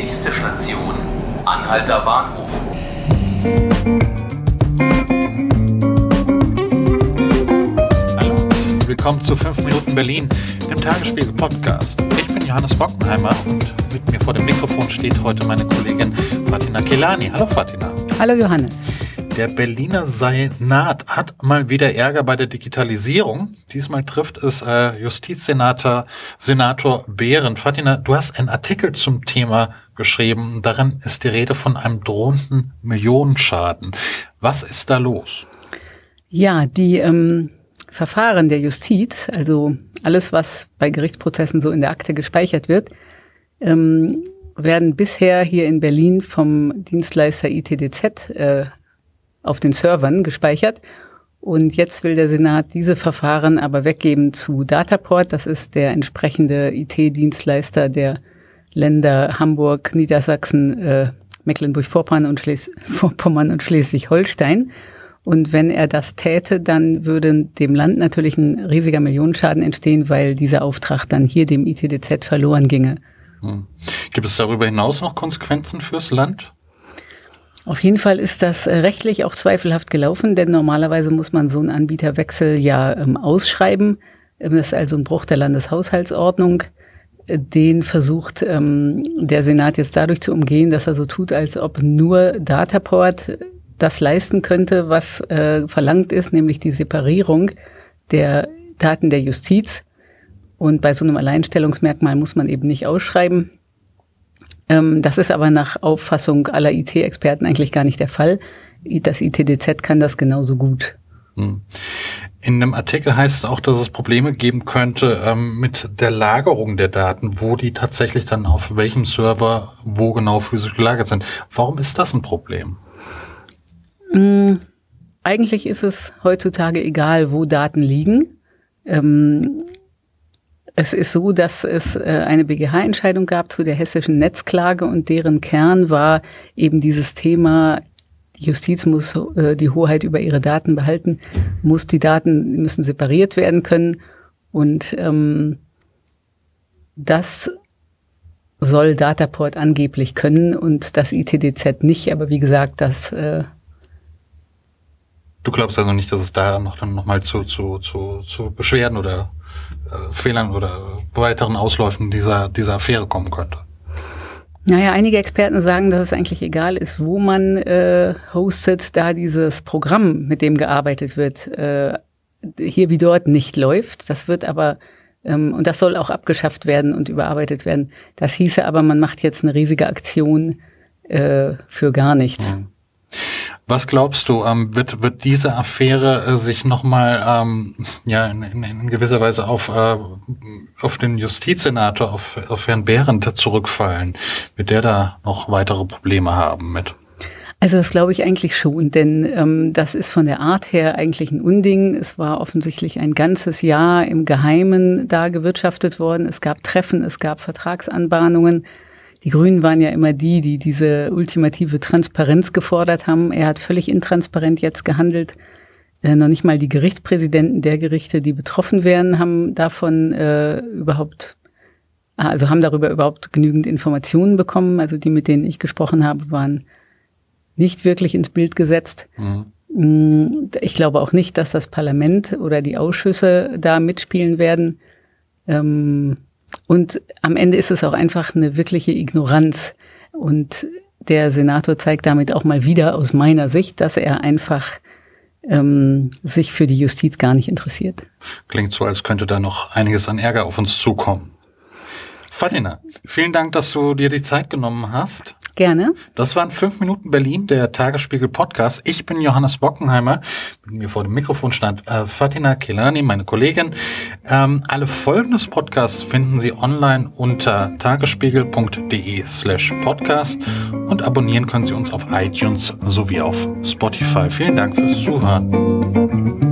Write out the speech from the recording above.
Nächste Station, Anhalter Bahnhof. Hallo, willkommen zu 5 Minuten Berlin, dem Tagesspiegel Podcast. Ich bin Johannes Bockenheimer und mit mir vor dem Mikrofon steht heute meine Kollegin Fatina Kelani. Hallo Fatina. Hallo Johannes. Der Berliner Senat hat mal wieder Ärger bei der Digitalisierung. Diesmal trifft es äh, Justizsenator Senator Behrendt. Fatina, du hast einen Artikel zum Thema geschrieben. Darin ist die Rede von einem drohenden Millionenschaden. Was ist da los? Ja, die ähm, Verfahren der Justiz, also alles, was bei Gerichtsprozessen so in der Akte gespeichert wird, ähm, werden bisher hier in Berlin vom Dienstleister ITDZ äh, auf den Servern gespeichert. Und jetzt will der Senat diese Verfahren aber weggeben zu Dataport. Das ist der entsprechende IT-Dienstleister der Länder Hamburg, Niedersachsen, äh, Mecklenburg-Vorpommern und, Schles und Schleswig-Holstein. Und wenn er das täte, dann würde dem Land natürlich ein riesiger Millionenschaden entstehen, weil dieser Auftrag dann hier dem ITDZ verloren ginge. Hm. Gibt es darüber hinaus noch Konsequenzen fürs Land? Auf jeden Fall ist das äh, rechtlich auch zweifelhaft gelaufen, denn normalerweise muss man so einen Anbieterwechsel ja ähm, ausschreiben. Ähm, das ist also ein Bruch der Landeshaushaltsordnung. Äh, den versucht ähm, der Senat jetzt dadurch zu umgehen, dass er so tut, als ob nur Dataport das leisten könnte, was äh, verlangt ist, nämlich die Separierung der Daten der Justiz. Und bei so einem Alleinstellungsmerkmal muss man eben nicht ausschreiben. Ähm, das ist aber nach Auffassung aller IT-Experten eigentlich gar nicht der Fall. Das ITDZ kann das genauso gut. Hm. In einem Artikel heißt es auch, dass es Probleme geben könnte ähm, mit der Lagerung der Daten, wo die tatsächlich dann auf welchem Server wo genau physisch gelagert sind. Warum ist das ein Problem? Ähm, eigentlich ist es heutzutage egal, wo Daten liegen. Ähm, es ist so, dass es äh, eine BGH-Entscheidung gab zu der hessischen Netzklage und deren Kern war eben dieses Thema, Justiz muss äh, die Hoheit über ihre Daten behalten, muss die Daten müssen separiert werden können und ähm, das soll Dataport angeblich können und das ITDZ nicht, aber wie gesagt, das äh, Du glaubst also nicht, dass es da noch dann nochmal zu, zu, zu, zu Beschwerden oder Fehlern oder weiteren Ausläufen dieser, dieser Affäre kommen könnte? Naja, einige Experten sagen, dass es eigentlich egal ist, wo man äh, hostet, da dieses Programm, mit dem gearbeitet wird, äh, hier wie dort nicht läuft. Das wird aber, ähm, und das soll auch abgeschafft werden und überarbeitet werden. Das hieße aber, man macht jetzt eine riesige Aktion äh, für gar nichts. Mhm. Was glaubst du, ähm, wird, wird diese Affäre äh, sich nochmal ähm, ja, in, in, in, gewisser Weise auf, äh, auf den Justizsenator, auf, auf Herrn Behrendt zurückfallen? Wird der da noch weitere Probleme haben mit? Also das glaube ich eigentlich schon, denn ähm, das ist von der Art her eigentlich ein Unding. Es war offensichtlich ein ganzes Jahr im Geheimen da gewirtschaftet worden. Es gab Treffen, es gab Vertragsanbahnungen. Die Grünen waren ja immer die, die diese ultimative Transparenz gefordert haben. Er hat völlig intransparent jetzt gehandelt. Äh, noch nicht mal die Gerichtspräsidenten der Gerichte, die betroffen wären, haben davon äh, überhaupt, also haben darüber überhaupt genügend Informationen bekommen. Also die, mit denen ich gesprochen habe, waren nicht wirklich ins Bild gesetzt. Mhm. Mm, ich glaube auch nicht, dass das Parlament oder die Ausschüsse da mitspielen werden. Ähm, und am Ende ist es auch einfach eine wirkliche Ignoranz. Und der Senator zeigt damit auch mal wieder aus meiner Sicht, dass er einfach ähm, sich für die Justiz gar nicht interessiert. Klingt so, als könnte da noch einiges an Ärger auf uns zukommen. Fatina, vielen Dank, dass du dir die Zeit genommen hast. Gerne. Das waren fünf Minuten Berlin, der Tagesspiegel Podcast. Ich bin Johannes Bockenheimer. Mit mir vor dem Mikrofon stand äh, Fatina Kelani, meine Kollegin. Ähm, alle Folgen des Podcasts finden Sie online unter tagesspiegel.de slash podcast und abonnieren können Sie uns auf iTunes sowie auf Spotify. Vielen Dank fürs Zuhören.